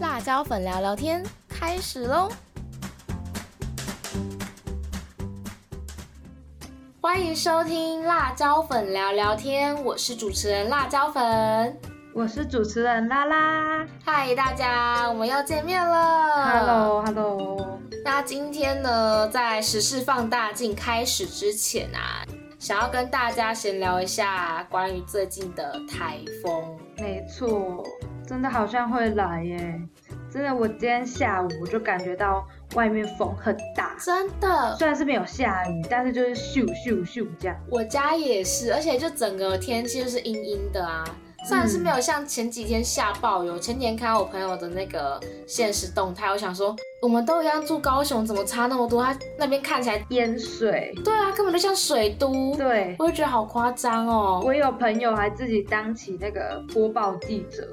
辣椒粉聊聊天开始喽！欢迎收听辣椒粉聊聊天，我是主持人辣椒粉，我是主持人拉拉。嗨，大家，我们又见面了。Hello，Hello。那今天呢，在时事放大镜开始之前啊，想要跟大家闲聊一下关于最近的台风。没错，真的好像会来耶！真的，我今天下午我就感觉到外面风很大，真的，虽然是没有下雨，但是就是咻咻咻这样。我家也是，而且就整个天气就是阴阴的啊。虽然是没有像前几天下暴雨，前几天看到我朋友的那个现实动态，我想说，我们都一样住高雄，怎么差那么多？他那边看起来淹水，对啊，根本就像水都。对，我就觉得好夸张哦。我有朋友还自己当起那个播报记者，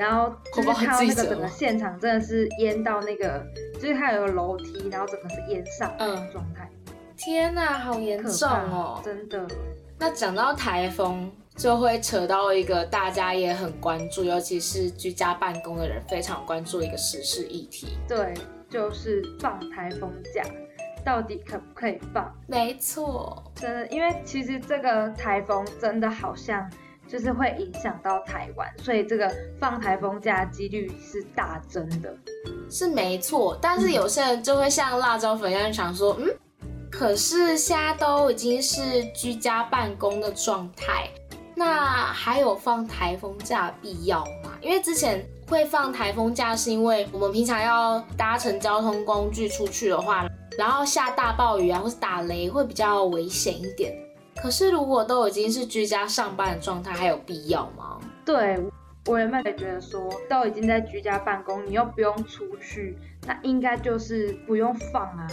然后就是看到那个整个现场真的是淹到那个，就是它有个楼梯，然后整个是淹上的状态。天哪，好严重哦！真的。那讲到台风，就会扯到一个大家也很关注，尤其是居家办公的人非常关注的一个时事议题。对，就是放台风假，到底可不可以放？没错，真的，因为其实这个台风真的好像就是会影响到台湾，所以这个放台风假几率是大增的。是没错，但是有些人就会像辣椒粉一样想说，嗯。可是现在都已经是居家办公的状态，那还有放台风假必要吗？因为之前会放台风假，是因为我们平常要搭乘交通工具出去的话，然后下大暴雨啊，或是打雷会比较危险一点。可是如果都已经是居家上班的状态，还有必要吗？对我原本也觉得说，都已经在居家办公，你又不用出去，那应该就是不用放啊。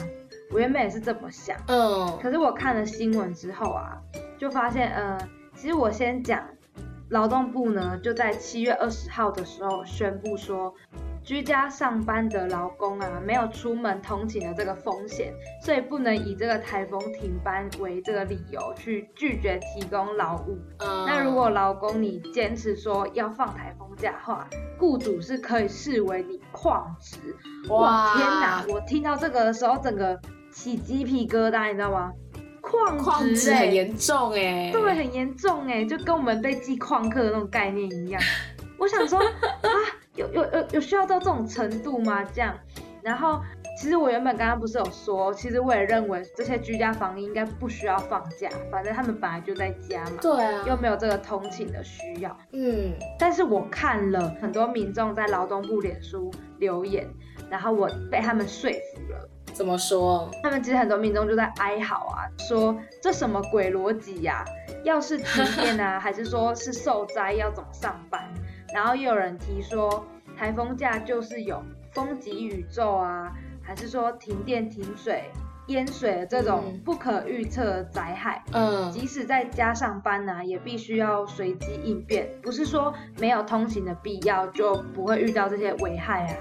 我原本也是这么想，嗯，可是我看了新闻之后啊，就发现，呃，其实我先讲，劳动部呢就在七月二十号的时候宣布说，居家上班的劳工啊，没有出门通勤的这个风险，所以不能以这个台风停班为这个理由去拒绝提供劳务。嗯，那如果劳工你坚持说要放台风假的话，雇主是可以视为你旷职。哇，天哪！我听到这个的时候，整个。起鸡皮疙瘩，你知道吗？旷职很严重哎，对，很严重哎，就跟我们被记旷课的那种概念一样。我想说 啊，有有有有需要到这种程度吗？这样，然后其实我原本刚刚不是有说，其实我也认为这些居家防疫应该不需要放假，反正他们本来就在家嘛，对啊，又没有这个通勤的需要。嗯，但是我看了很多民众在劳动部脸书留言，然后我被他们说服了。怎么说？他们其实很多民众就在哀嚎啊，说这什么鬼逻辑呀？要是停电啊，还是说是受灾要怎么上班？然后又有人提说，台风假就是有风急宇宙啊，还是说停电停水淹水的这种不可预测的灾害？嗯，即使在家上班呢，也必须要随机应变，不是说没有通行的必要就不会遇到这些危害啊。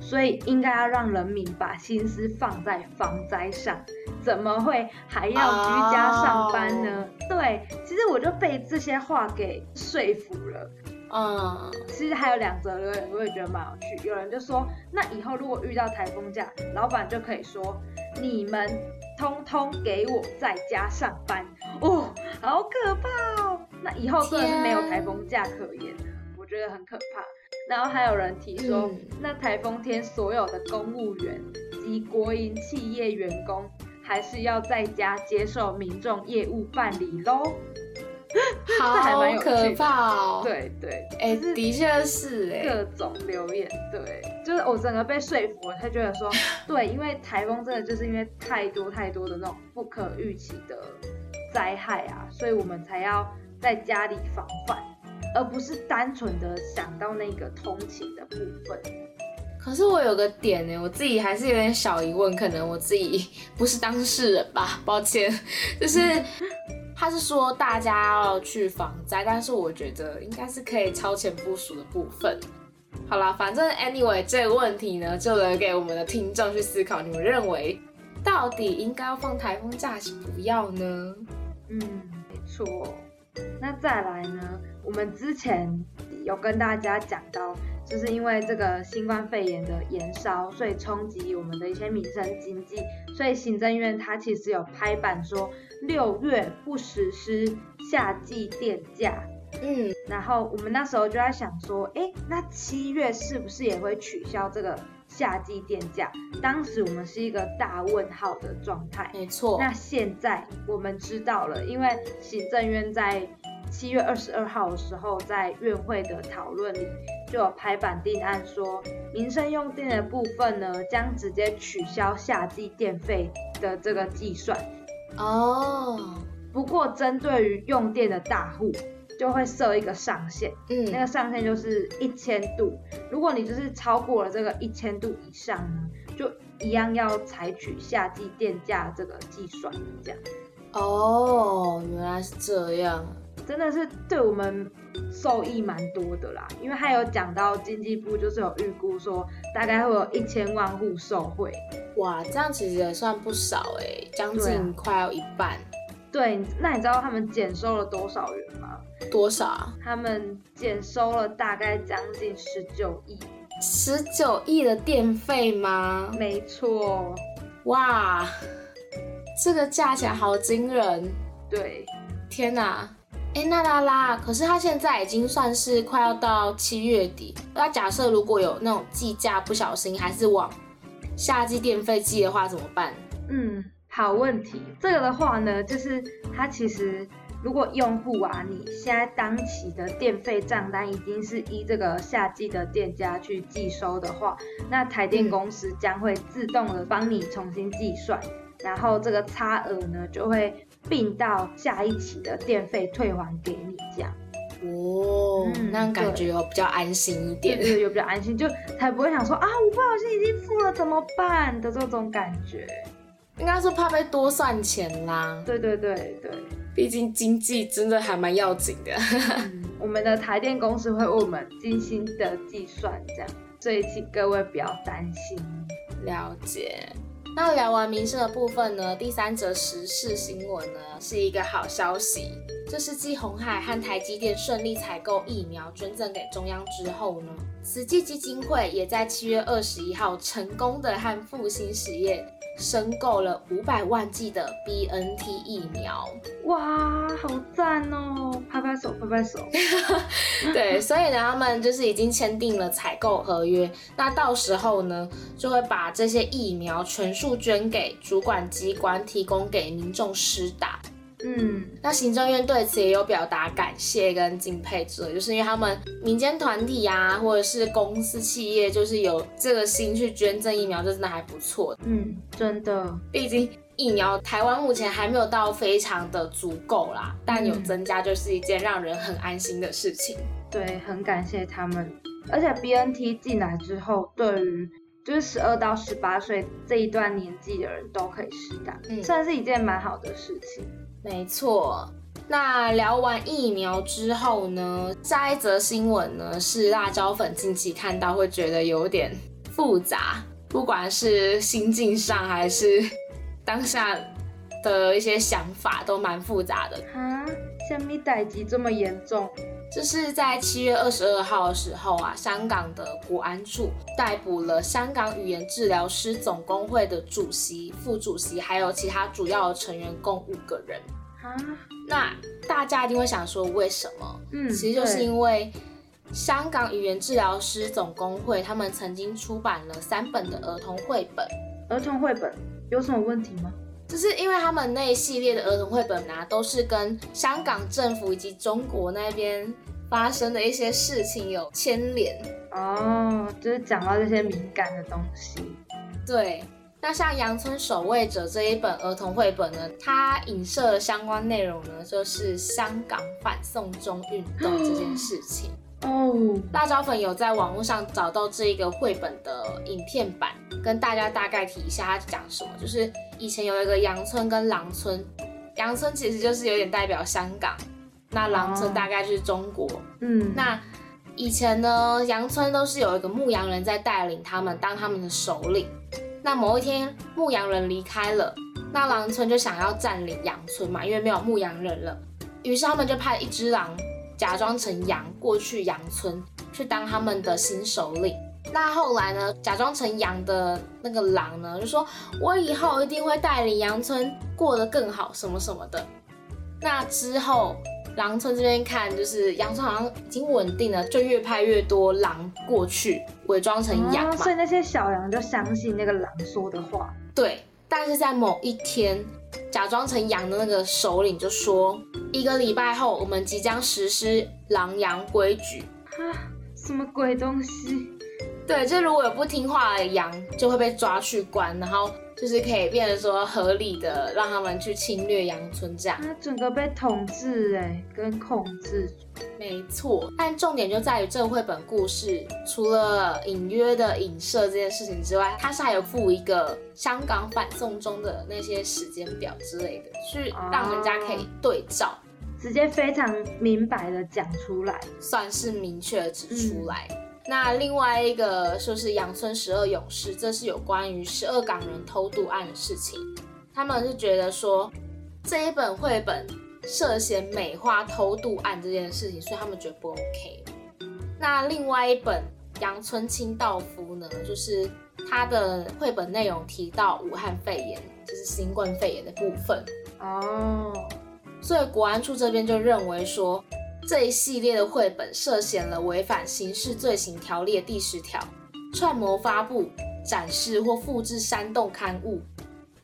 所以应该要让人民把心思放在防灾上，怎么会还要居家上班呢？对，其实我就被这些话给说服了。嗯，其实还有两则留言，我也觉得蛮有趣。有人就说，那以后如果遇到台风假，老板就可以说，你们通通给我在家上班。哦，好可怕哦！那以后真的是没有台风假可言了，我觉得很可怕。然后还有人提说，那台风天所有的公务员及国营企业员工，还是要在家接受民众业务办理喽。好可怕哦！对对，哎，的确是哎，各种留言，对，就是我整个被说服了，他觉得说，对，因为台风真的就是因为太多太多的那种不可预期的灾害啊，所以我们才要在家里防范。而不是单纯的想到那个通勤的部分。可是我有个点呢，我自己还是有点小疑问，可能我自己不是当事人吧，抱歉。就是 他是说大家要去防灾，但是我觉得应该是可以超前部署的部分。好啦，反正 anyway 这个问题呢，就留给我们的听众去思考，你们认为到底应该要放台风假，还是不要呢？嗯，没错。那再来呢？我们之前有跟大家讲到，就是因为这个新冠肺炎的延烧，所以冲击我们的一些民生经济，所以行政院它其实有拍板说六月不实施夏季电价。嗯，然后我们那时候就在想说，哎，那七月是不是也会取消这个夏季电价？当时我们是一个大问号的状态。没错。那现在我们知道了，因为行政院在七月二十二号的时候，在院会的讨论里就有拍板定案，说民生用电的部分呢，将直接取消夏季电费的这个计算。哦。不过针对于用电的大户。就会设一个上限，嗯，那个上限就是一千度。如果你就是超过了这个一千度以上呢，就一样要采取夏季电价这个计算，这样。哦，原来是这样，真的是对我们受益蛮多的啦。因为他有讲到经济部就是有预估说，大概会有一千万户受惠。哇，这样其实也算不少哎，将近快要一半。对，那你知道他们减收了多少元吗？多少啊？他们减收了大概将近十九亿，十九亿的电费吗？没错。哇，这个价钱好惊人。对，天哪！哎，那拉拉，可是他现在已经算是快要到七月底，那假设如果有那种计价不小心还是往夏季电费计的话，怎么办？嗯。好问题，这个的话呢，就是它其实如果用户啊，你现在当期的电费账单已经是依这个夏季的电价去计收的话，那台电公司将会自动的帮你重新计算，然后这个差额呢就会并到下一期的电费退还给你这样。哦，那感觉有比较安心一点，对，有比较安心，就才不会想说啊，我不小心已经付了怎么办的这种感觉。应该是怕被多算钱啦。对对对对，毕竟经济真的还蛮要紧的。我们的台电公司会为我们精心的计算，这样，所以请各位不要担心。了解。那聊完民生的部分呢？第三则时事新闻呢，是一个好消息。这是继红海和台积电顺利采购疫苗捐赠给中央之后呢，慈济基金会也在七月二十一号成功的和复兴实业。申购了五百万剂的 B N T 疫苗，哇，好赞哦！拍拍手，拍拍手。对，所以呢，他们就是已经签订了采购合约，那到时候呢，就会把这些疫苗全数捐给主管机关，提供给民众施打。嗯，那行政院对此也有表达感谢跟敬佩之就是因为他们民间团体啊，或者是公司企业，就是有这个心去捐赠疫苗，这真的还不错。嗯，真的，毕竟疫苗台湾目前还没有到非常的足够啦，但有增加就是一件让人很安心的事情。对，很感谢他们。而且 B N T 进来之后，对于就是十二到十八岁这一段年纪的人都可以施打，算是一件蛮好的事情。没错，那聊完疫苗之后呢？下一则新闻呢是辣椒粉近期看到会觉得有点复杂，不管是心境上还是当下的一些想法都蛮复杂的。啊，什么代击这么严重？就是在七月二十二号的时候啊，香港的国安处逮捕了香港语言治疗师总工会的主席、副主席，还有其他主要的成员共五个人。啊，那大家一定会想说，为什么？嗯，其实就是因为香港语言治疗师总工会他们曾经出版了三本的儿童绘本。儿童绘本有什么问题吗？就是因为他们那一系列的儿童绘本啊，都是跟香港政府以及中国那边发生的一些事情有牵连。哦，就是讲到这些敏感的东西。对。那像《阳村守卫者》这一本儿童绘本呢，它影射的相关内容呢，就是香港反送中运动这件事情。哦，辣椒粉有在网络上找到这一个绘本的影片版，跟大家大概提一下它讲什么。就是以前有一个羊村跟狼村，羊村其实就是有点代表香港，那狼村大概就是中国。嗯，那以前呢，羊村都是有一个牧羊人在带领他们，当他们的首领。那某一天，牧羊人离开了，那狼村就想要占领羊村嘛，因为没有牧羊人了。于是他们就派一只狼假装成羊过去羊村，去当他们的新首领。那后来呢，假装成羊的那个狼呢，就说我以后一定会带领羊村过得更好，什么什么的。那之后。狼村这边看，就是羊村好像已经稳定了，就越派越多狼过去伪装成羊嘛，所以那些小羊就相信那个狼说的话。对，但是在某一天，假装成羊的那个首领就说，一个礼拜后我们即将实施狼羊规矩。啊，什么鬼东西？对，就如果有不听话的羊，就会被抓去关，然后。就是可以变得说合理的让他们去侵略羊村这样，他整个被统治哎，跟控制，没错。但重点就在于这个绘本故事，除了隐约的影射这件事情之外，它是还有附一个香港反送中的那些时间表之类的，去让人家可以对照，直接非常明白的讲出来，算是明确指出来。那另外一个就是阳村十二勇士，这是有关于十二港人偷渡案的事情。他们是觉得说这一本绘本涉嫌美化偷渡案这件事情，所以他们觉得不 OK。那另外一本阳村清道夫呢，就是他的绘本内容提到武汉肺炎，就是新冠肺炎的部分哦，所以国安处这边就认为说。这一系列的绘本涉嫌了违反刑事罪行条例第十条，串谋发布、展示或复制煽动刊物，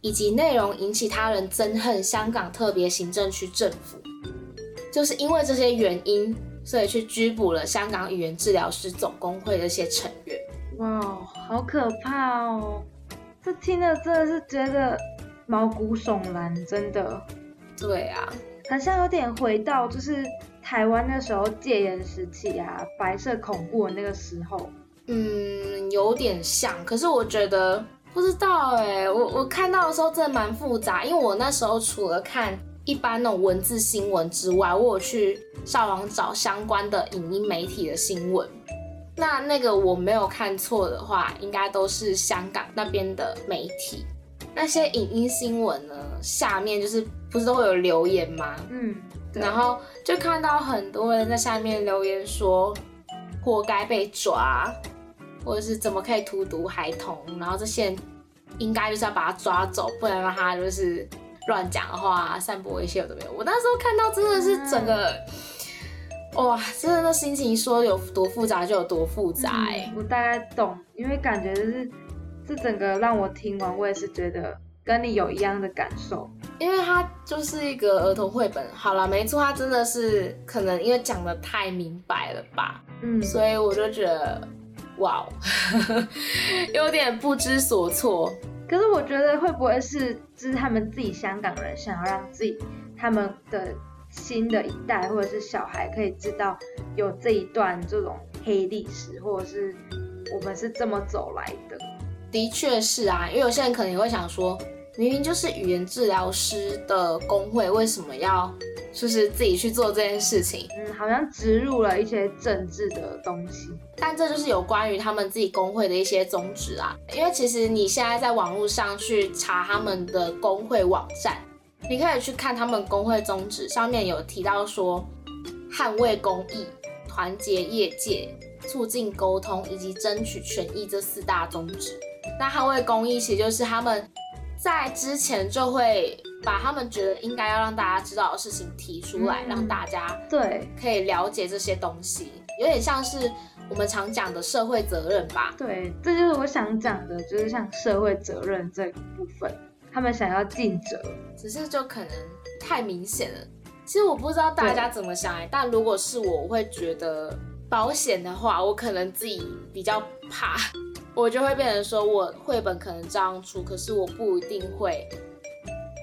以及内容引起他人憎恨香港特别行政区政府。就是因为这些原因，所以去拘捕了香港语言治疗师总工会的一些成员。哇，好可怕哦！这听了真的是觉得毛骨悚然，真的。对啊，好像有点回到就是。台湾那时候戒严时期啊，白色恐怖的那个时候，嗯，有点像。可是我觉得不知道哎，我我看到的时候真的蛮复杂，因为我那时候除了看一般那种文字新闻之外，我有去上网找相关的影音媒体的新闻。那那个我没有看错的话，应该都是香港那边的媒体。那些影音新闻呢，下面就是不是都会有留言吗？嗯。然后就看到很多人在下面留言说，活该被抓，或者是怎么可以荼毒孩童，然后这些人应该就是要把他抓走，不能让他就是乱讲话、散播一些有的没有。我那时候看到真的是整个，哇，真的那心情说有多复杂就有多复杂哎。我大概懂，因为感觉就是这整个让我听完，我也是觉得。跟你有一样的感受，因为它就是一个儿童绘本。好了，没错，它真的是可能因为讲的太明白了吧，嗯，所以我就觉得，哇，有点不知所措。可是我觉得会不会是，就是他们自己香港人想要让自己他们的新的一代或者是小孩可以知道有这一段这种黑历史，或者是我们是这么走来的。的确是啊，因为有些人可能也会想说。明明就是语言治疗师的工会，为什么要就是自己去做这件事情？嗯，好像植入了一些政治的东西。但这就是有关于他们自己工会的一些宗旨啊。因为其实你现在在网络上去查他们的工会网站，你可以去看他们工会宗旨，上面有提到说捍卫公益、团结业界、促进沟通以及争取权益这四大宗旨。那捍卫公益其实就是他们。在之前就会把他们觉得应该要让大家知道的事情提出来，让大家对可以了解这些东西，有点像是我们常讲的社会责任吧。对，这就是我想讲的，就是像社会责任这部分，他们想要尽责，只是就可能太明显了。其实我不知道大家怎么想哎，但如果是我，我会觉得保险的话，我可能自己比较怕。我就会变成说，我绘本可能这样出，可是我不一定会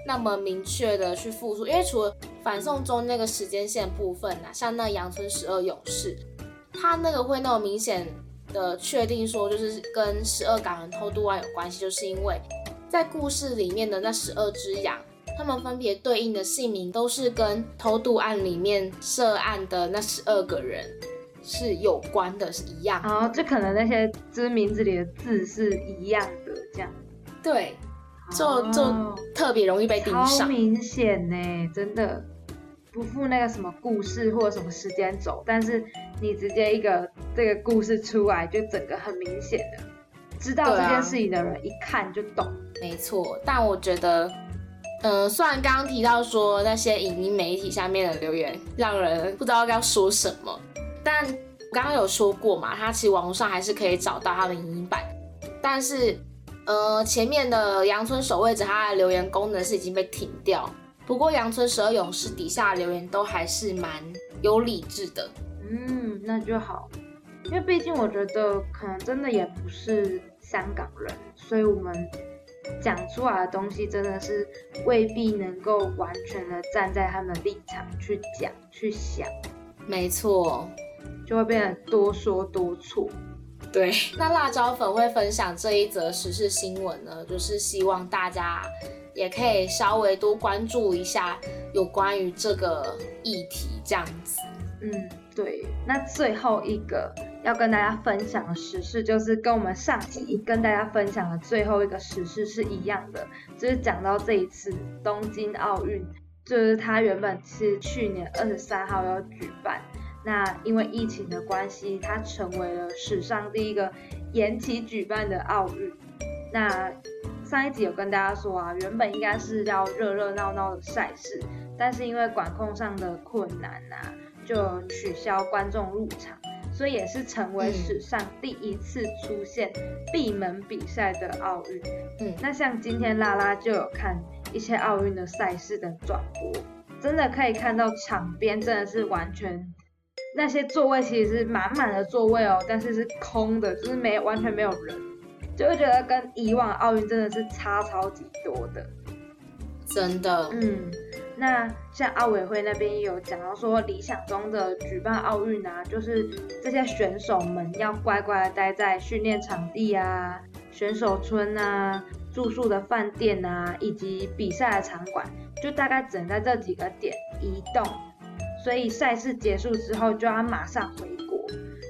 那么明确的去复述，因为除了反送中那个时间线部分呐，像那阳春十二勇士，他那个会那么明显的确定说，就是跟十二港人偷渡案有关系，就是因为在故事里面的那十二只羊，他们分别对应的姓名都是跟偷渡案里面涉案的那十二个人。是有关的，是一样。然后就可能那些就是名字里的字是一样的，这样。对，就就特别容易被盯上。超明显呢，真的。不附那个什么故事或者什么时间轴，但是你直接一个这个故事出来，就整个很明显的知道这件事情的人一看就懂。没错，但我觉得，嗯，虽然刚刚提到说那些影音媒体下面的留言让人不知道该说什么，但刚刚有说过嘛，它其实网络上还是可以找到它的影音版，但是，呃，前面的阳春守卫者它的留言功能是已经被停掉。不过阳春十二勇士底下留言都还是蛮有理智的，嗯，那就好，因为毕竟我觉得可能真的也不是香港人，所以我们讲出来的东西真的是未必能够完全的站在他们的立场去讲去想，没错，就会变得多说多错。对，那辣椒粉会分享这一则时事新闻呢，就是希望大家。也可以稍微多关注一下有关于这个议题，这样子。嗯，对。那最后一个要跟大家分享的时事，就是跟我们上集跟大家分享的最后一个时事是一样的，就是讲到这一次东京奥运，就是它原本是去年二十三号要举办，那因为疫情的关系，它成为了史上第一个延期举办的奥运。那上一集有跟大家说啊，原本应该是要热热闹闹的赛事，但是因为管控上的困难啊，就取消观众入场，所以也是成为史上第一次出现闭门比赛的奥运。嗯，那像今天拉拉就有看一些奥运的赛事的转播，真的可以看到场边真的是完全那些座位其实是满满的座位哦，但是是空的，就是没完全没有人。就会觉得跟以往奥运真的是差超级多的，真的。嗯，那像奥委会那边也有讲到说，理想中的举办奥运啊，就是这些选手们要乖乖的待在训练场地啊、选手村啊、住宿的饭店啊，以及比赛的场馆，就大概只能在这几个点移动，所以赛事结束之后就要马上回国。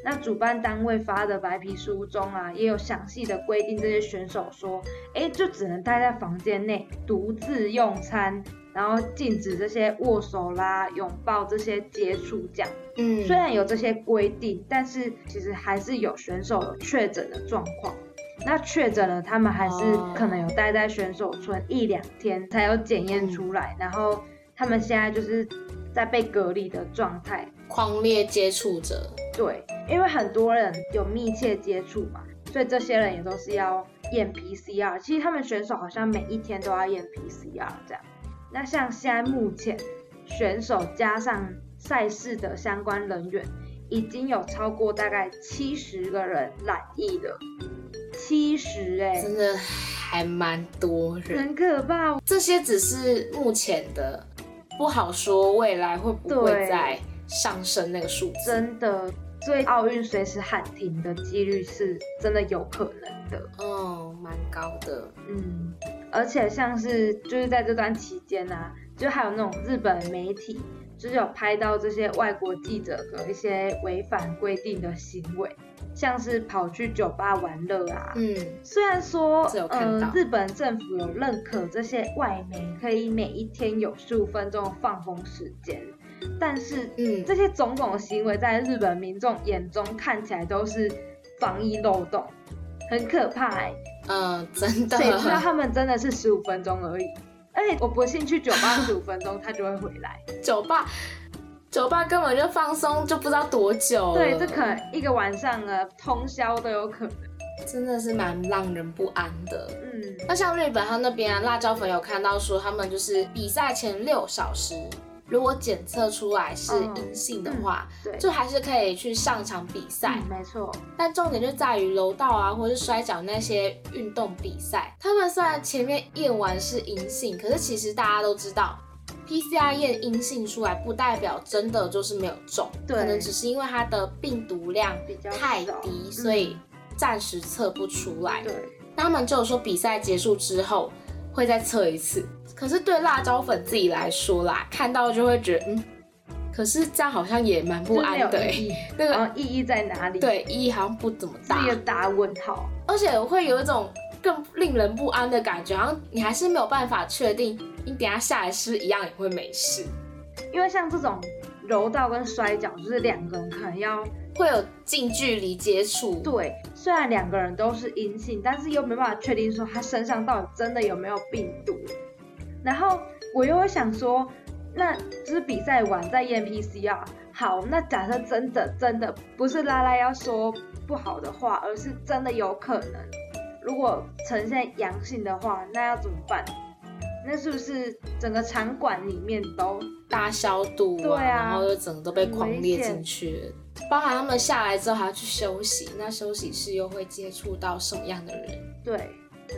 那主办单位发的白皮书中啊，也有详细的规定，这些选手说，哎，就只能待在房间内独自用餐，然后禁止这些握手啦、拥抱这些接触这样。嗯，虽然有这些规定，但是其实还是有选手有确诊的状况。那确诊了，他们还是可能有待在选手村一两天才有检验出来，然后他们现在就是在被隔离的状态。狂烈接触者，对，因为很多人有密切接触嘛，所以这些人也都是要验 PCR。其实他们选手好像每一天都要验 PCR 这样。那像现在目前选手加上赛事的相关人员，已经有超过大概七十个人染疫了。七十哎，真的还蛮多人，很可怕。这些只是目前的，不好说未来会不会再。上升那个数字，真的，所以奥运随时喊停的几率是真的有可能的，哦，蛮高的，嗯，而且像是就是在这段期间呢，就还有那种日本媒体，就是有拍到这些外国记者的一些违反规定的行为，像是跑去酒吧玩乐啊，嗯，虽然说，嗯，日本政府有认可这些外媒可以每一天有十五分钟的放风时间。但是，嗯，这些种种的行为在日本民众眼中看起来都是防疫漏洞，很可怕哎。嗯，真的。谁知道他们真的是十五分钟而已？而且我不信去酒吧十五分钟他就会回来。酒吧，酒吧根本就放松就不知道多久。对，这可能一个晚上啊，通宵都有可能。真的是蛮让人不安的。嗯，那像日本他那边啊，辣椒粉有看到说他们就是比赛前六小时。如果检测出来是阴性的话，对，就还是可以去上场比赛。没错，但重点就在于柔道啊，或是摔跤那些运动比赛，他们虽然前面验完是阴性，可是其实大家都知道，PCR 验阴性出来不代表真的就是没有中，可能只是因为它的病毒量太低，所以暂时测不出来。对，那他们就说比赛结束之后会再测一次。可是对辣椒粉自己来说啦，看到就会觉得，嗯，可是这样好像也蛮不安的，那个意义在哪里？对，意义好像不怎么大，一个大问号。而且会有一种更令人不安的感觉，好像你还是没有办法确定，你等下下来是一样也会没事。因为像这种柔道跟摔跤，就是两个人可能要会有近距离接触。对，虽然两个人都是阴性，但是又没办法确定说他身上到底真的有没有病毒。然后我又会想说，那就是比赛完再验 PCR。好，那假设真的真的不是拉拉要说不好的话，而是真的有可能，如果呈现阳性的话，那要怎么办？那是不是整个场馆里面都大消毒对啊然后就整个都被狂列进去了，包含他们下来之后还要去休息，那休息室又会接触到什么样的人？对？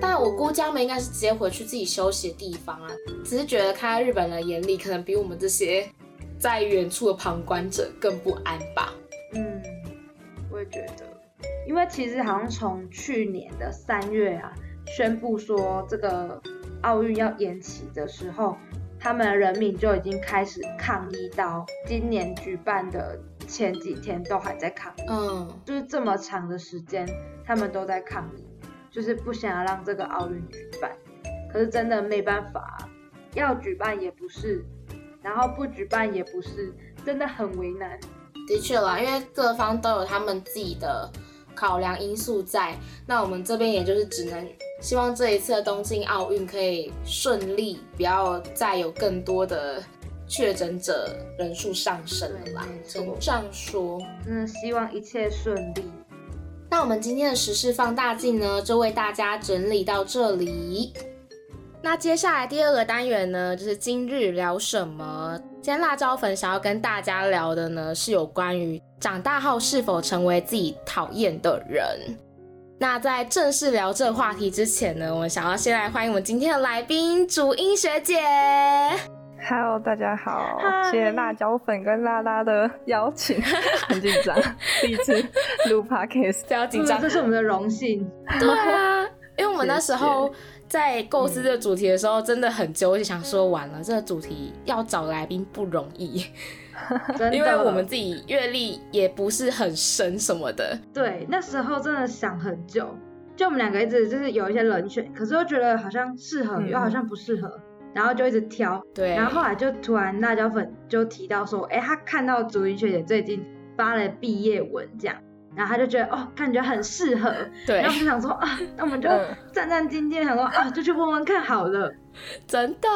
但我估计他们应该是直接回去自己休息的地方啊，只是觉得看在日本人眼里，可能比我们这些在远处的旁观者更不安吧。嗯，我也觉得，因为其实好像从去年的三月啊，宣布说这个奥运要延期的时候，他们人民就已经开始抗议，到今年举办的前几天都还在抗议，嗯，就是这么长的时间，他们都在抗议，就是不想要让这个奥运举办。可是真的没办法啊，要举办也不是，然后不举办也不是，真的很为难。的确啦，因为各方都有他们自己的考量因素在，那我们这边也就是只能希望这一次的东京奥运可以顺利，不要再有更多的确诊者人数上升了啦对没，错只能这样说。真的希望一切顺利。那我们今天的时事放大镜呢，就为大家整理到这里。那接下来第二个单元呢，就是今日聊什么。今天辣椒粉想要跟大家聊的呢，是有关于长大后是否成为自己讨厌的人。那在正式聊这个话题之前呢，我们想要先来欢迎我们今天的来宾主音学姐。Hello，大家好嗨谢谢辣椒粉跟拉拉的邀请，很紧张，第一次录 podcast，不要紧张，这是我们的荣幸。对啊，因为我们那时候谢在构思这个主题的时候，真的很纠结，想说完了这个主题要找来宾不容易，真的，因为我们自己阅历也不是很深什么的。对那时候真的想很久，就我们两个一直就是有一些人选，可是又觉得好像适合，嗯。又好像不适合，然后就一直挑。对，然后后来就突然辣椒粉就提到说，哎，他看到竹云学姐最近发了毕业文这样，然后他就觉得哦，感觉很适合，对然后我们就想说啊，那我们就嗯战战兢兢，想说啊，就去问问看好了。真的，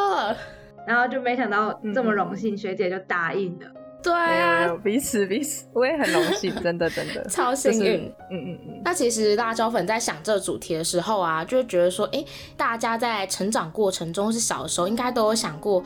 然后就没想到嗯这么荣幸，学姐就答应了。对啊，彼此彼此，我也很荣幸，真的真的 超幸就是运。嗯嗯嗯，那其实辣椒粉在想这个主题的时候啊，就会觉得说，哎，大家在成长过程中是小的时候，应该都有想过，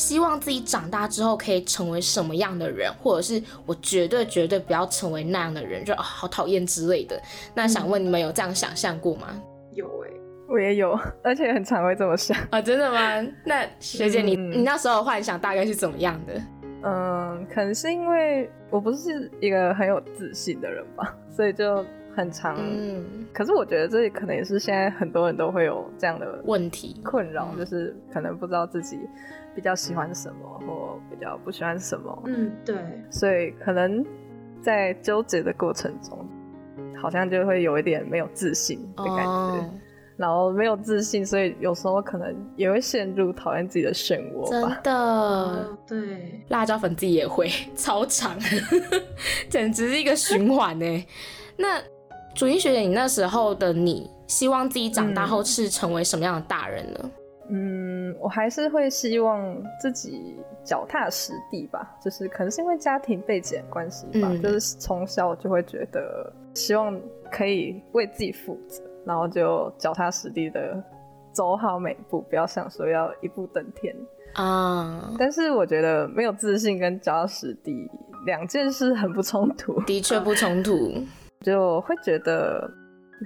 希望自己长大之后可以成为什么样的人，或者是我绝对绝对不要成为那样的人，就、啊好讨厌之类的。那想问你们有这样想象过吗？有哎、我也有，而且很常会这么想。啊，真的吗？那学姐你，嗯你那时候的幻想大概是怎么样的？嗯，可能是因为我不是一个很有自信的人吧，所以就很常。嗯，可是我觉得这可能也是现在很多人都会有这样的问题困扰，嗯就是可能不知道自己比较喜欢什么，或比较不喜欢什么。嗯，对，所以可能在纠结的过程中，好像就会有一点没有自信的感觉，哦，然后没有自信，所以有时候可能也会陷入讨厌自己的漩涡真吧。的。哦，对，辣椒粉自己也会超长，简直是一个循环呢。那主音学姐，你那时候的你，希望自己长大后是成为什么样的大人呢？嗯，我还是会希望自己脚踏实地吧，就是可能是因为家庭背景关系吧，嗯就是从小就会觉得希望可以为自己负责，然后就脚踏实地的走好每一步，不要想说要一步登天。啊，但是我觉得没有自信跟脚踏实地两件事很不冲突，的确不冲突。就会觉得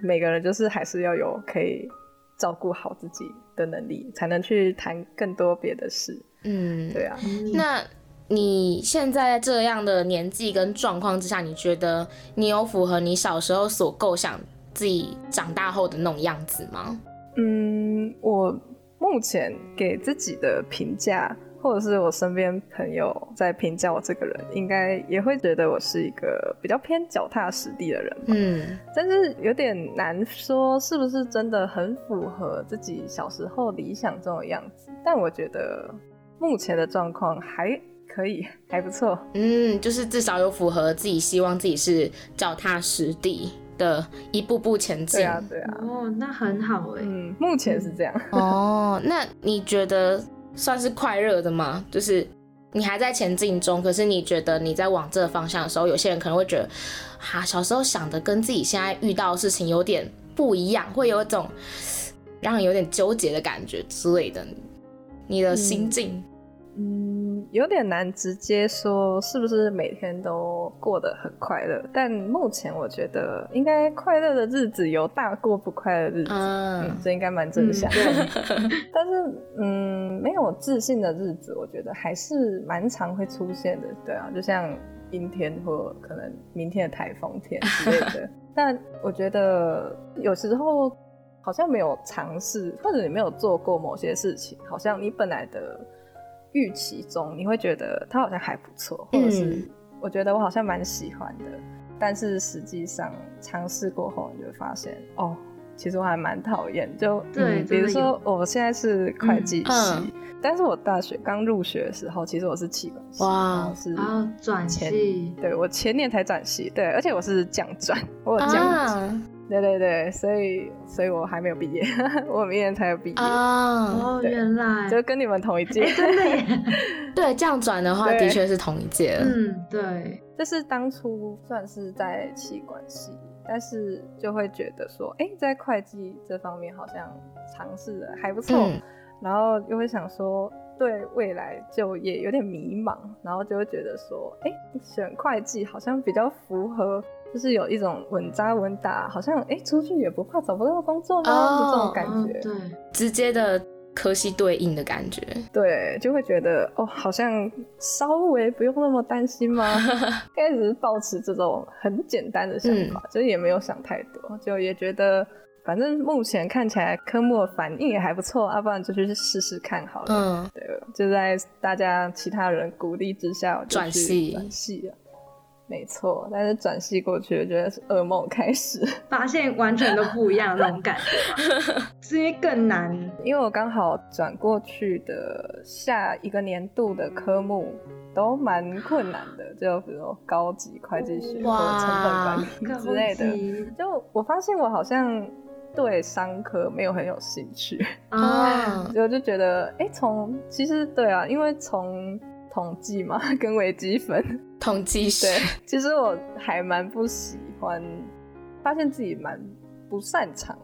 每个人就是还是要有可以照顾好自己的能力，才能去谈更多别的事。嗯，对啊，嗯那你现在这样的年纪跟状况之下，你觉得你有符合你小时候所构想自己长大后的那种样子吗？嗯，我目前给自己的评价，或者是我身边朋友在评价我这个人，应该也会觉得我是一个比较偏脚踏实地的人吧。嗯，但是有点难说是不是真的很符合自己小时候理想中的样子。但我觉得目前的状况还可以，还不错。嗯，就是至少有符合自己希望自己是脚踏实地的，一步步前进。对啊，对啊。哦，那很好哎。嗯，目前是这样。哦，那你觉得算是快乐的吗？就是你还在前进中，可是你觉得你在往这个方向的时候，有些人可能会觉得，哈，小时候想的跟自己现在遇到的事情有点不一样，会有一种让人有点纠结的感觉之类的。你的心境？嗯，有点难直接说是不是每天都过得很快乐，但目前我觉得应该快乐的日子有大过不快乐的日子，嗯，这应该蛮正向。但是，嗯，没有自信的日子，我觉得还是蛮常会出现的。对啊，就像阴天或可能明天的台风天之类的。但我觉得有时候好像没有尝试，或者你没有做过某些事情，好像你本来的。预期中你会觉得它好像还不错，或者是我觉得我好像蛮喜欢的，但是实际上尝试过后，你就会发现哦，其实我还蛮讨厌。就对，比如说我现在是会计系，但是我大学刚入学的时候，其实我是气管系，哇，是转系，对我前年才转系，对，而且我是降转，我有降。对对对，所以所以我还没有毕业，我明年才有毕业哦。原来就跟你们同一届，真的耶。对，这样转的话，的确是同一届。嗯，对。这是当初算是在气管系，但是就会觉得说，哎，在会计这方面好像尝试的还不错，然后又会想说，对未来就业有点迷茫，然后就会觉得说，哎，选会计好像比较符合。就是有一种稳扎稳打，好像哎出去也不怕找不到工作呢的这种感觉，对，直接的科系对应的感觉，对，就会觉得哦，好像稍微不用那么担心吗？开始抱持这种很简单的想法，就也没有想太多，就也觉得反正目前看起来科目反应也还不错，要不然就去试试看好了。嗯，对，就在大家其他人鼓励之下，转系转系了。没错，但是转系过去，我觉得是噩梦开始，发现完全都不一样那种感觉，是因为更难。因为我刚好转过去的下一个年度的科目都蛮困难的，就比如高级会计学或成本管理之类的。就我发现我好像对商科没有很有兴趣啊，我就觉得，哎，从其实对啊，因为从。统计嘛，跟微积分，统计学。对，其实我还蛮不喜欢，发现自己蛮不擅长。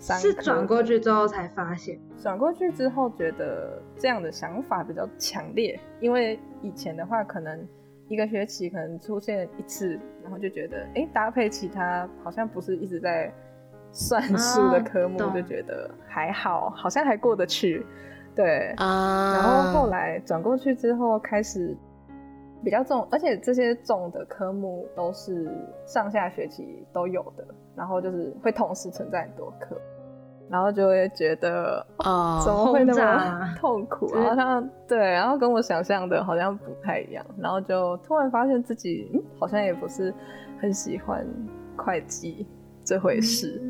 是转过去之后才发现，转过去之后觉得这样的想法比较强烈，因为以前的话可能一个学期可能出现一次，然后就觉得哎，搭配其他好像不是一直在算数的科目，就觉得还好，好像还过得去。对啊，然后后来转过去之后，开始比较重，而且这些重的科目都是上下学期都有的，然后就是会同时存在很多课，然后就会觉得啊，怎么会那么 痛苦？好像对，然后跟我想象的好像不太一样，然后就突然发现自己嗯，好像也不是很喜欢会计这回事。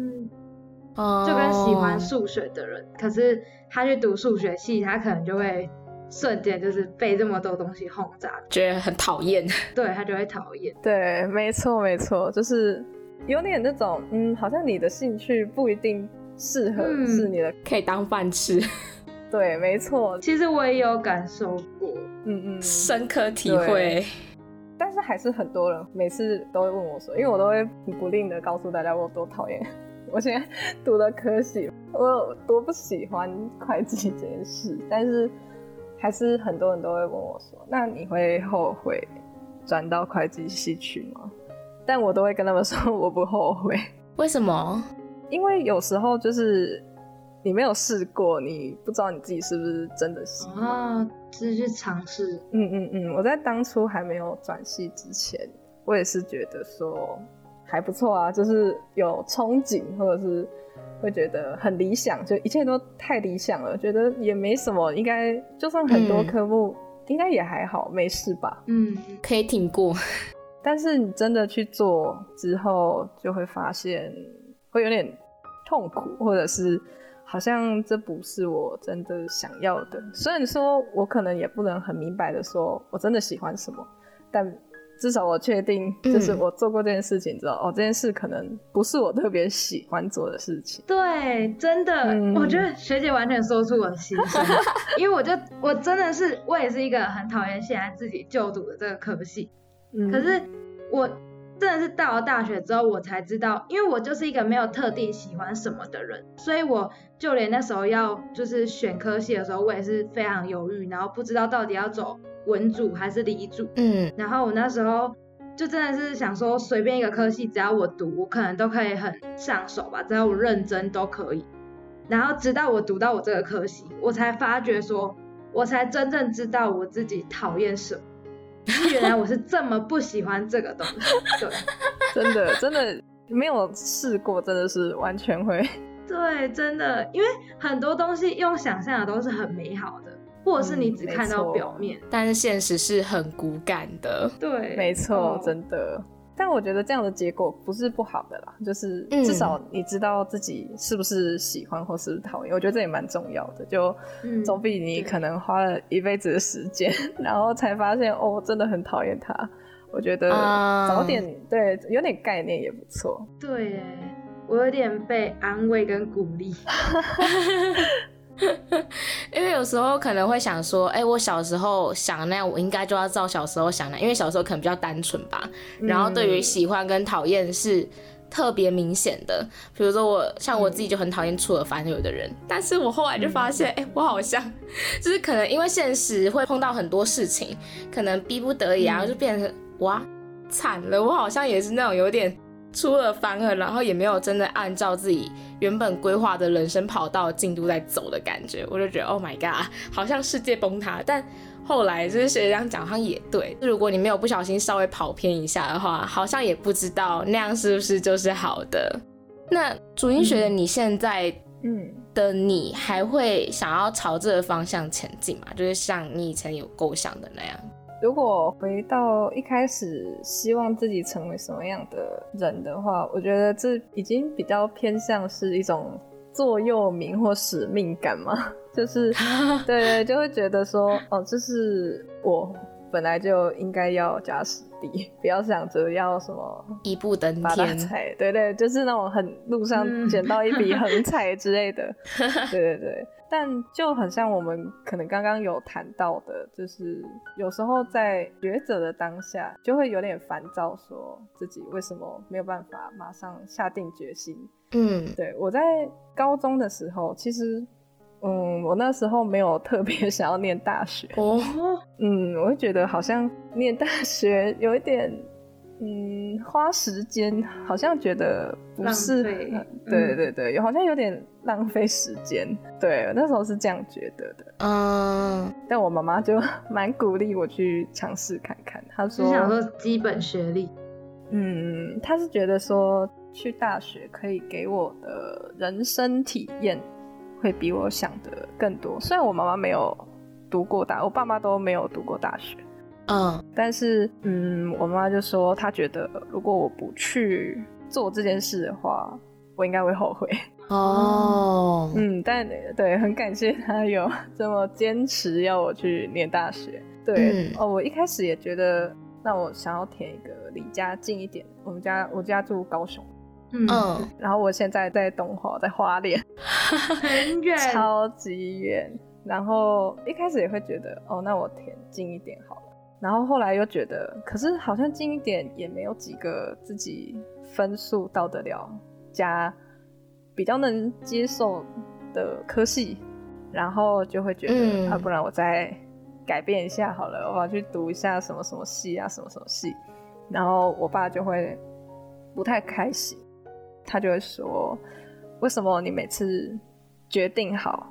就跟喜欢数学的人，可是他去读数学系，他可能就会瞬间就是被这么多东西轰炸，觉得很讨厌。对他就会讨厌。对，没错没错，就是有点那种，嗯，好像你的兴趣不一定适合是你的，可以当饭吃。对，没错。其实我也有感受过，嗯嗯，深刻体会。但是还是很多人每次都会问我说，因为我都会不吝的告诉大家我有多讨厌。我现在读的科系，我多不喜欢会计这件事，但是还是很多人都会问我说：“那你会后悔转到会计系去吗？”但我都会跟他们说我不后悔。为什么？因为有时候就是你没有试过，你不知道你自己是不是真的喜欢啊，只是去尝试。嗯嗯嗯，我在当初还没有转系之前，我也是觉得说。还不错啊，就是有憧憬，或者是会觉得很理想，就一切都太理想了，觉得也没什么，应该就算很多科目，应该也还好，没事吧？嗯，可以挺过。但是你真的去做之后，就会发现会有点痛苦，或者是好像这不是我真的想要的。虽然说我可能也不能很明白的说我真的喜欢什么，但至少我确定，就是我做过这件事情之后，哦，这件事可能不是我特别喜欢做的事情。对，真的，我觉得学姐完全说出我的心声，因为我就我真的是我也是一个很讨厌现在自己就读的这个科系，可是我。真的是到了大学之后，我才知道，因为我就是一个没有特定喜欢什么的人，所以我就连那时候要就是选科系的时候，我也是非常犹豫，然后不知道到底要走文组还是理组。嗯，然后我那时候就真的是想说，随便一个科系，只要我读，我可能都可以很上手吧，只要我认真都可以。然后直到我读到我这个科系，我才发觉说，我才真正知道我自己讨厌什么。原来我是这么不喜欢这个东西，对，真的真的没有试过，真的是完全会，对，真的，因为很多东西用想象的都是很美好的，或者是你只看到表面，但是现实是很骨感的，对，没错，真的。但我觉得这样的结果不是不好的啦，就是至少你知道自己是不是喜欢或是讨厌，我觉得这也蛮重要的，就总比你可能花了一辈子的时间，然后才发现哦，真的很讨厌他。我觉得早点对有点概念也不错。对，我有点被安慰跟鼓励。因为有时候可能会想说，哎，我小时候想那样，我应该就要照小时候想那样，因为小时候可能比较单纯吧。然后对于喜欢跟讨厌是特别明显的。比如说我像我自己就很讨厌出尔反尔的人，但是我后来就发现，哎，我好像就是可能因为现实会碰到很多事情，可能逼不得已，然后就变成哇惨了，我好像也是那种有点。出了反尔，然后也没有真的按照自己原本规划的人生跑道进度在走的感觉，我就觉得 Oh my god，好像世界崩塌。但后来就是学长讲，好像也对，如果你没有不小心稍微跑偏一下的话，好像也不知道那样是不是就是好的。那主音学的你现在，嗯的你还会想要朝这个方向前进吗？就是像你以前有构想的那样。如果回到一开始希望自己成为什么样的人的话，我觉得这已经比较偏向是一种座右铭或使命感嘛，就是 对对，就会觉得说，哦，这是我本来就应该要加实地，不要想着要什么一步登天，对对，就是那种很路上捡到一笔横财之类的，对对对。但就很像我们可能刚刚有谈到的，就是有时候在抉择的当下，就会有点烦躁，说自己为什么没有办法马上下定决心。嗯，对我在高中的时候，其实，嗯，我那时候没有特别想要念大学。哦，嗯，我会觉得好像念大学有一点。嗯，花时间好像觉得不是，对对对，好像有点浪费时间。对，那时候是这样觉得的。嗯，但我妈妈就 蛮鼓励我去尝试看看。她说，想说基本学历。嗯，她是觉得说去大学可以给我的人生体验会比我想的更多。虽然我妈妈没有读过大，我爸妈都没有读过大学。嗯，但是嗯，我妈就说她觉得如果我不去做这件事的话，我应该会后悔。哦，嗯，但对，很感谢她有这么坚持要我去念大学。对，哦，我一开始也觉得，那我想要填一个离家近一点。我们家我家住高雄，嗯，然后我现在在东华，在花莲，很远，超级远。然后一开始也会觉得，哦，那我填近一点好了。然后后来又觉得，可是好像近一点也没有几个自己分数到得了加比较能接受的科系，然后就会觉得，啊，不然我再改变一下好了，我要去读一下什么什么系啊，什么什么系。然后我爸就会不太开心，他就会说，为什么你每次决定好，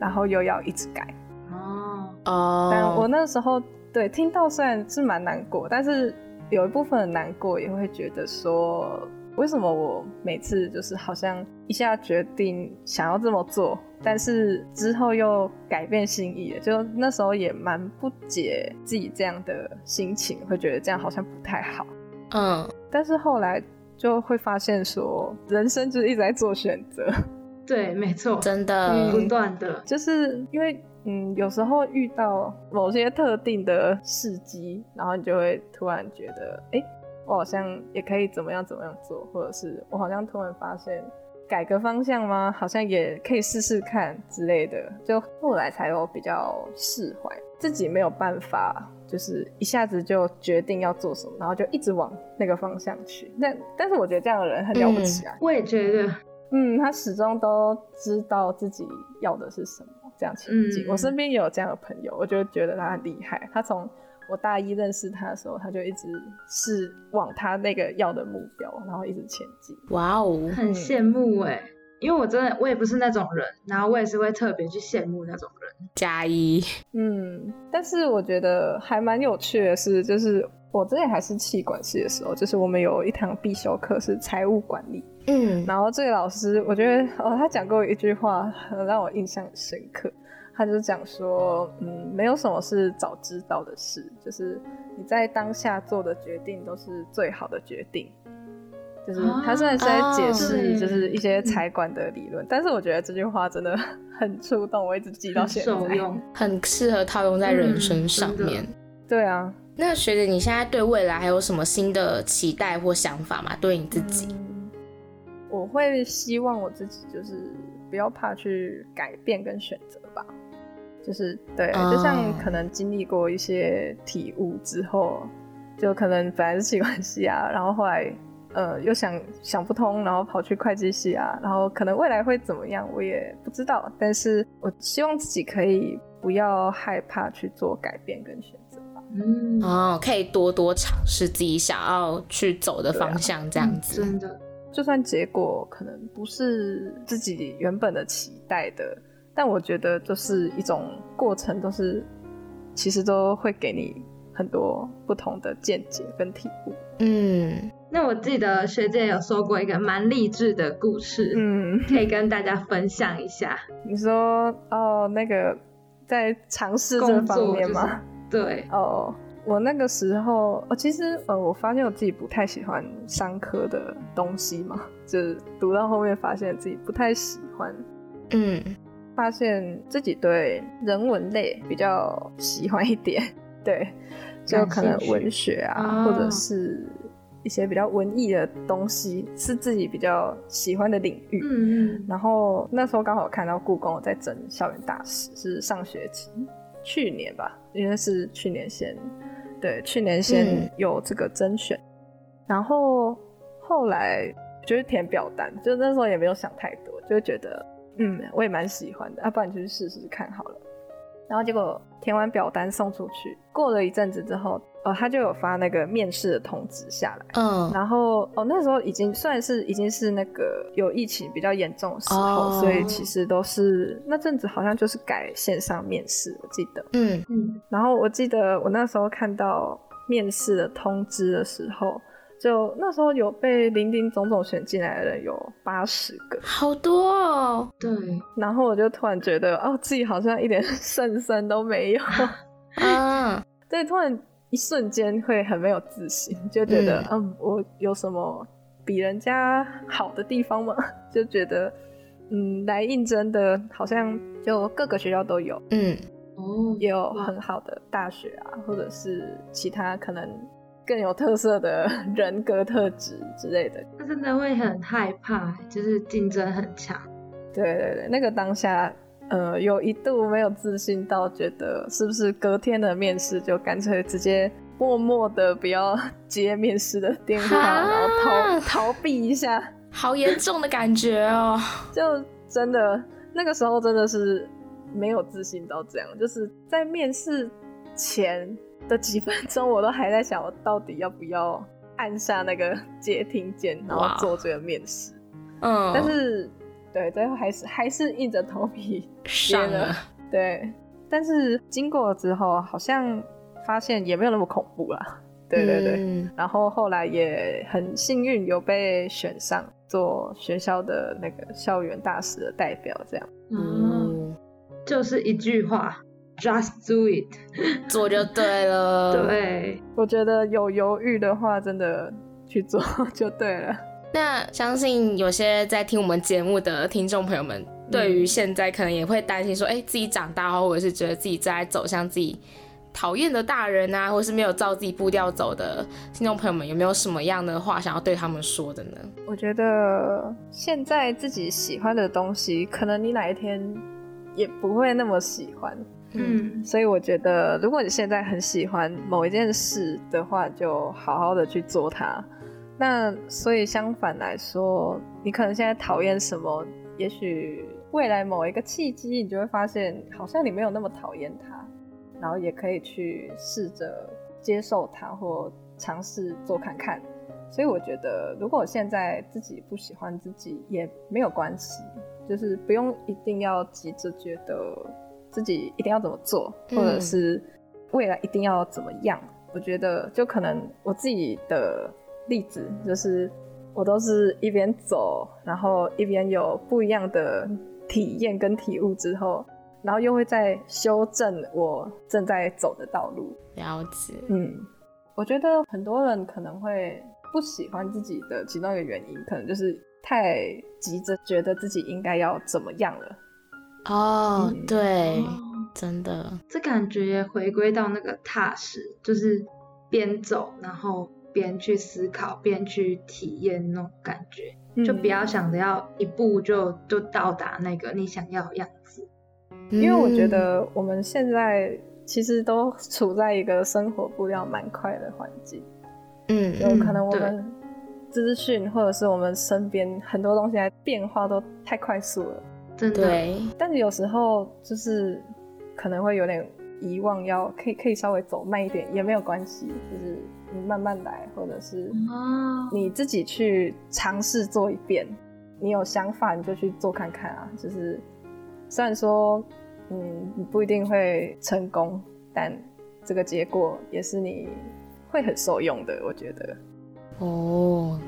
然后又要一直改？哦哦，但我那时候。对，听到虽然是蛮难过，但是有一部分的难过也会觉得说，为什么我每次就是好像一下决定想要这么做，但是之后又改变心意了，就那时候也蛮不解自己这样的心情，会觉得这样好像不太好。嗯，但是后来就会发现说，人生就是一直在做选择，对，没错，真的，嗯不断的，就是因为嗯，有时候遇到某些特定的事机，然后你就会突然觉得，哎、我好像也可以怎么样怎么样做，或者是我好像突然发现改个方向吗？好像也可以试试看之类的，就后来才有比较释怀，自己没有办法。就是一下子就决定要做什么，然后就一直往那个方向去。但但是我觉得这样的人很了不起啊，我也觉得，嗯，他始终都知道自己要的是什么，这样前进。嗯我身边也有这样的朋友，我就觉得他很厉害。他从我大一认识他的时候，他就一直是往他那个要的目标，然后一直前进。哇哦，很羡慕哎、因为我真的我也不是那种人，然后我也是会特别去羡慕那种人。加一，嗯，但是我觉得还蛮有趣的是，就是我之前还是气管系的时候，就是我们有一堂必修课是财务管理，嗯，然后这个老师，我觉得哦，他讲过一句话，很让我印象很深刻。他就讲说，嗯，没有什么是早知道的事，就是你在当下做的决定都是最好的决定。就是他虽然是在解释，哦就是一些财管的理论，但是我觉得这句话真的很触动，我一直记到现在。受用，很适合套用在人生上面。对啊，那学姐，你现在对未来还有什么新的期待或想法吗？对你自己？嗯我会希望我自己就是不要怕去改变跟选择吧。就是对，哦就像可能经历过一些体悟之后，就可能本来是气管系啊，然后后来呃又想想不通，然后跑去会计系啊，然后可能未来会怎么样我也不知道，但是我希望自己可以不要害怕去做改变跟选择吧。嗯，哦，可以多多尝试自己想要去走的方向，这样子。真的，就算结果可能不是自己原本的期待的，但我觉得就是一种过程，都是其实都会给你很多不同的见解跟体悟。嗯，那我记得学姐有说过一个蛮励志的故事，嗯，可以跟大家分享一下。你说哦，那个在尝试这方面吗？对，哦，我那个时候，哦，其实呃，我发现我自己不太喜欢商科的东西嘛，就是读到后面发现自己不太喜欢。嗯，发现自己对人文类比较喜欢一点，对，就可能文学啊，或者是一些比较文艺的东西，是自己比较喜欢的领域。嗯嗯，然后那时候刚好看到故宫我在整校园大使，是上学期，去年吧，应该是去年先，对，去年先嗯有这个甄选，然后后来就是填表单，就那时候也没有想太多，就觉得嗯，我也蛮喜欢的，要、不然你就去试试看好了。然后结果填完表单送出去，过了一阵子之后，呃，他就有发那个面试的通知下来。嗯，然后哦，那时候已经算是已经是那个有疫情比较严重的时候，哦所以其实都是那阵子好像就是改线上面试，我记得。嗯，嗯，然后我记得我那时候看到面试的通知的时候，就那时候有被零零总总选进来的人有八十个，好多哦。对，然后我就突然觉得哦，自己好像一点 胜算都没有，嗯，对，突然一瞬间会很没有自信，就觉得嗯嗯我有什么比人家好的地方吗？就觉得嗯，来应征的好像就各个学校都有，嗯，哦，也有很好的大学啊，或者是其他可能更有特色的人格特质之类的。那真的会很害怕，就是竞争很强。对对对，那个当下，呃，有一度没有自信到觉得是不是隔天的面试就干脆直接默默的不要接面试的电话，然后逃逃避一下，好严重的感觉哦。就真的那个时候真的是没有自信到这样，就是在面试前的几分钟，我都还在想我到底要不要按下那个接听键，然哇后做这个面试，嗯，但是对，最后还是还是硬着头皮上了。对，但是经过之后，好像发现也没有那么恐怖啦。对对对，嗯然后后来也很幸运有被选上做学校的那个校园大使的代表，这样。嗯，嗯，就是一句话，just do it。做就对了。，对，我觉得有犹豫的话，真的去做 就对了。那相信有些在听我们节目的听众朋友们，对于现在可能也会担心说，哎、自己长大后，或者是觉得自己在走向自己讨厌的大人啊，或是没有照自己步调走的听众朋友们，有没有什么样的话想要对他们说的呢？我觉得现在自己喜欢的东西，可能你哪一天也不会那么喜欢。嗯所以我觉得，如果你现在很喜欢某一件事的话，就好好的去做它。那所以相反来说，你可能现在讨厌什么，也许未来某一个契机，你就会发现，好像你没有那么讨厌它，然后也可以去试着接受它，或尝试做看看。所以我觉得，如果现在自己不喜欢自己，也没有关系，就是不用一定要急着觉得自己一定要怎么做，嗯或者是未来一定要怎么样。我觉得，就可能我自己的例子，就是我都是一边走，然后一边有不一样的体验跟体悟之后，然后又会再修正我正在走的道路。了解，嗯，我觉得很多人可能会不喜欢自己的其中一个原因，可能就是太急着觉得自己应该要怎么样了。哦，嗯对，哦真的，这感觉也回归到那个踏实，就是边走然后边去思考，边去体验那种感觉，就不要想着要一步就就到达那个你想要的样子。因为我觉嗯得我们现在其实都处在一个生活步调蛮快的环境，嗯，有嗯。可能我们资讯或者是我们身边很多东西来变化都太快速了，真的，对，但是有时候就是可能会有点遗忘要，可以可以稍微走慢一点也没有关系，就是你慢慢来，或者是哦，你自己去尝试做一遍。你有想法你就去做看看啊，就是虽然说嗯你不一定会成功，但这个结果也是你会很受用的，我觉得。哦，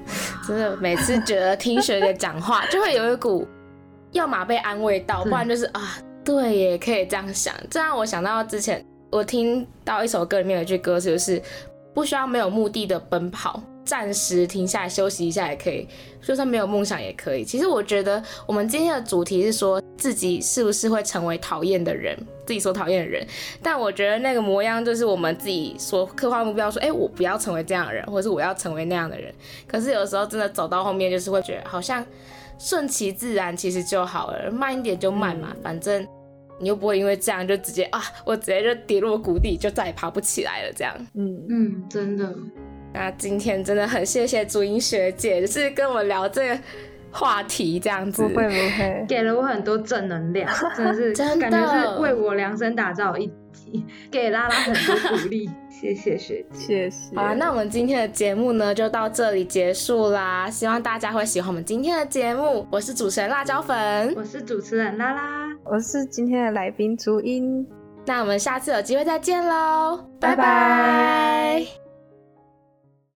真的，每次觉得听学姐讲话，就会有一股，要么被安慰到，不然就是啊，对耶，可以这样想。这让我想到之前我听到一首歌里面有一句歌词，就是不需要没有目的的奔跑，暂时停下来休息一下也可以，就算没有梦想也可以。其实我觉得我们今天的主题是说自己是不是会成为讨厌的人，自己所讨厌的人。但我觉得那个模样就是我们自己所刻画目标，说，哎、我不要成为这样的人，或者是我要成为那样的人。可是有时候真的走到后面，就是会觉得好像顺其自然其实就好了，慢一点就慢嘛，反正你又不会因为这样就直接啊，我直接就跌落谷底，就再也爬不起来了这样。嗯，嗯，真的，那今天真的很谢谢朱茵学姐，就是跟我聊这个话题这样子。不会不会，给了我很多正能量，真的是真的。感觉是为我量身打造一集，给拉拉很多鼓励，谢谢学姐。谢谢。好啊，那我们今天的节目呢就到这里结束啦，希望大家会喜欢我们今天的节目。我是主持人辣椒粉，我是主持人拉拉，我是今天的来宾朱茵。那我们下次有机会再见喽，拜拜拜拜